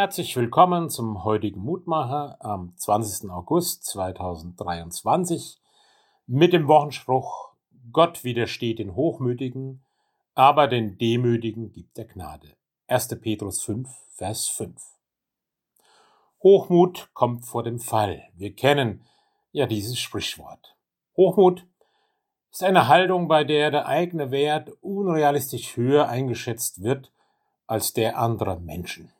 Herzlich willkommen zum heutigen Mutmacher am 20. August 2023 mit dem Wochenspruch Gott widersteht den Hochmütigen, aber den Demütigen gibt er Gnade. 1. Petrus 5, Vers 5. Hochmut kommt vor dem Fall. Wir kennen ja dieses Sprichwort. Hochmut ist eine Haltung, bei der der eigene Wert unrealistisch höher eingeschätzt wird als der anderer Menschen.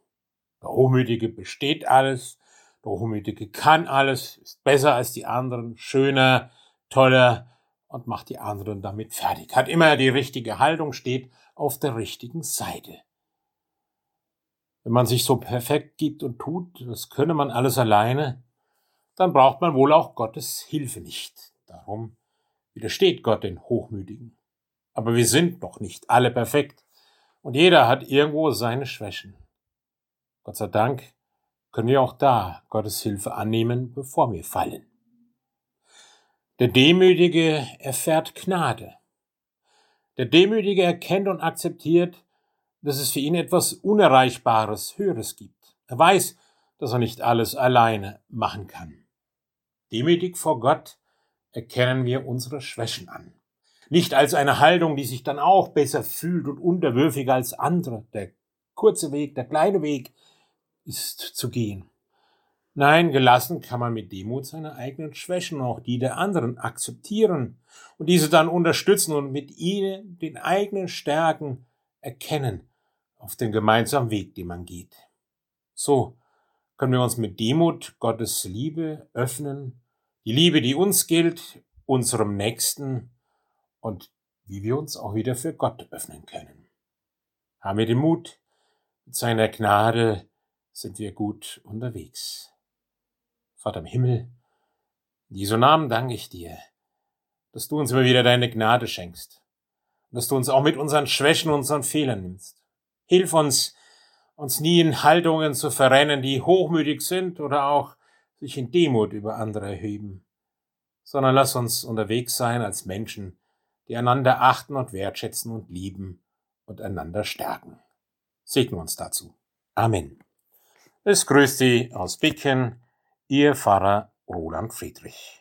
Der Hochmütige besteht alles, der Hochmütige kann alles, ist besser als die anderen, schöner, toller und macht die anderen damit fertig. Hat immer die richtige Haltung, steht auf der richtigen Seite. Wenn man sich so perfekt gibt und tut, das könne man alles alleine, dann braucht man wohl auch Gottes Hilfe nicht. Darum widersteht Gott den Hochmütigen. Aber wir sind noch nicht alle perfekt und jeder hat irgendwo seine Schwächen. Gott sei Dank können wir auch da Gottes Hilfe annehmen, bevor wir fallen. Der Demütige erfährt Gnade. Der Demütige erkennt und akzeptiert, dass es für ihn etwas Unerreichbares, Höheres gibt. Er weiß, dass er nicht alles alleine machen kann. Demütig vor Gott erkennen wir unsere Schwächen an. Nicht als eine Haltung, die sich dann auch besser fühlt und unterwürfiger als andere. Der kurze Weg, der kleine Weg ist zu gehen. Nein, gelassen kann man mit Demut seine eigenen Schwächen, auch die der anderen, akzeptieren und diese dann unterstützen und mit ihnen den eigenen Stärken erkennen auf dem gemeinsamen Weg, den man geht. So können wir uns mit Demut Gottes Liebe öffnen, die Liebe, die uns gilt, unserem Nächsten und wie wir uns auch wieder für Gott öffnen können. Haben wir den Mut, mit seiner Gnade sind wir gut unterwegs. Vater im Himmel, in Jesu Namen danke ich dir, dass du uns immer wieder deine Gnade schenkst dass du uns auch mit unseren Schwächen und unseren Fehlern nimmst. Hilf uns, uns nie in Haltungen zu verrennen, die hochmütig sind oder auch sich in Demut über andere erheben, sondern lass uns unterwegs sein als Menschen, die einander achten und wertschätzen und lieben und einander stärken. Segne uns dazu. Amen. Es grüßt Sie aus Bicken, Ihr Pfarrer Roland Friedrich.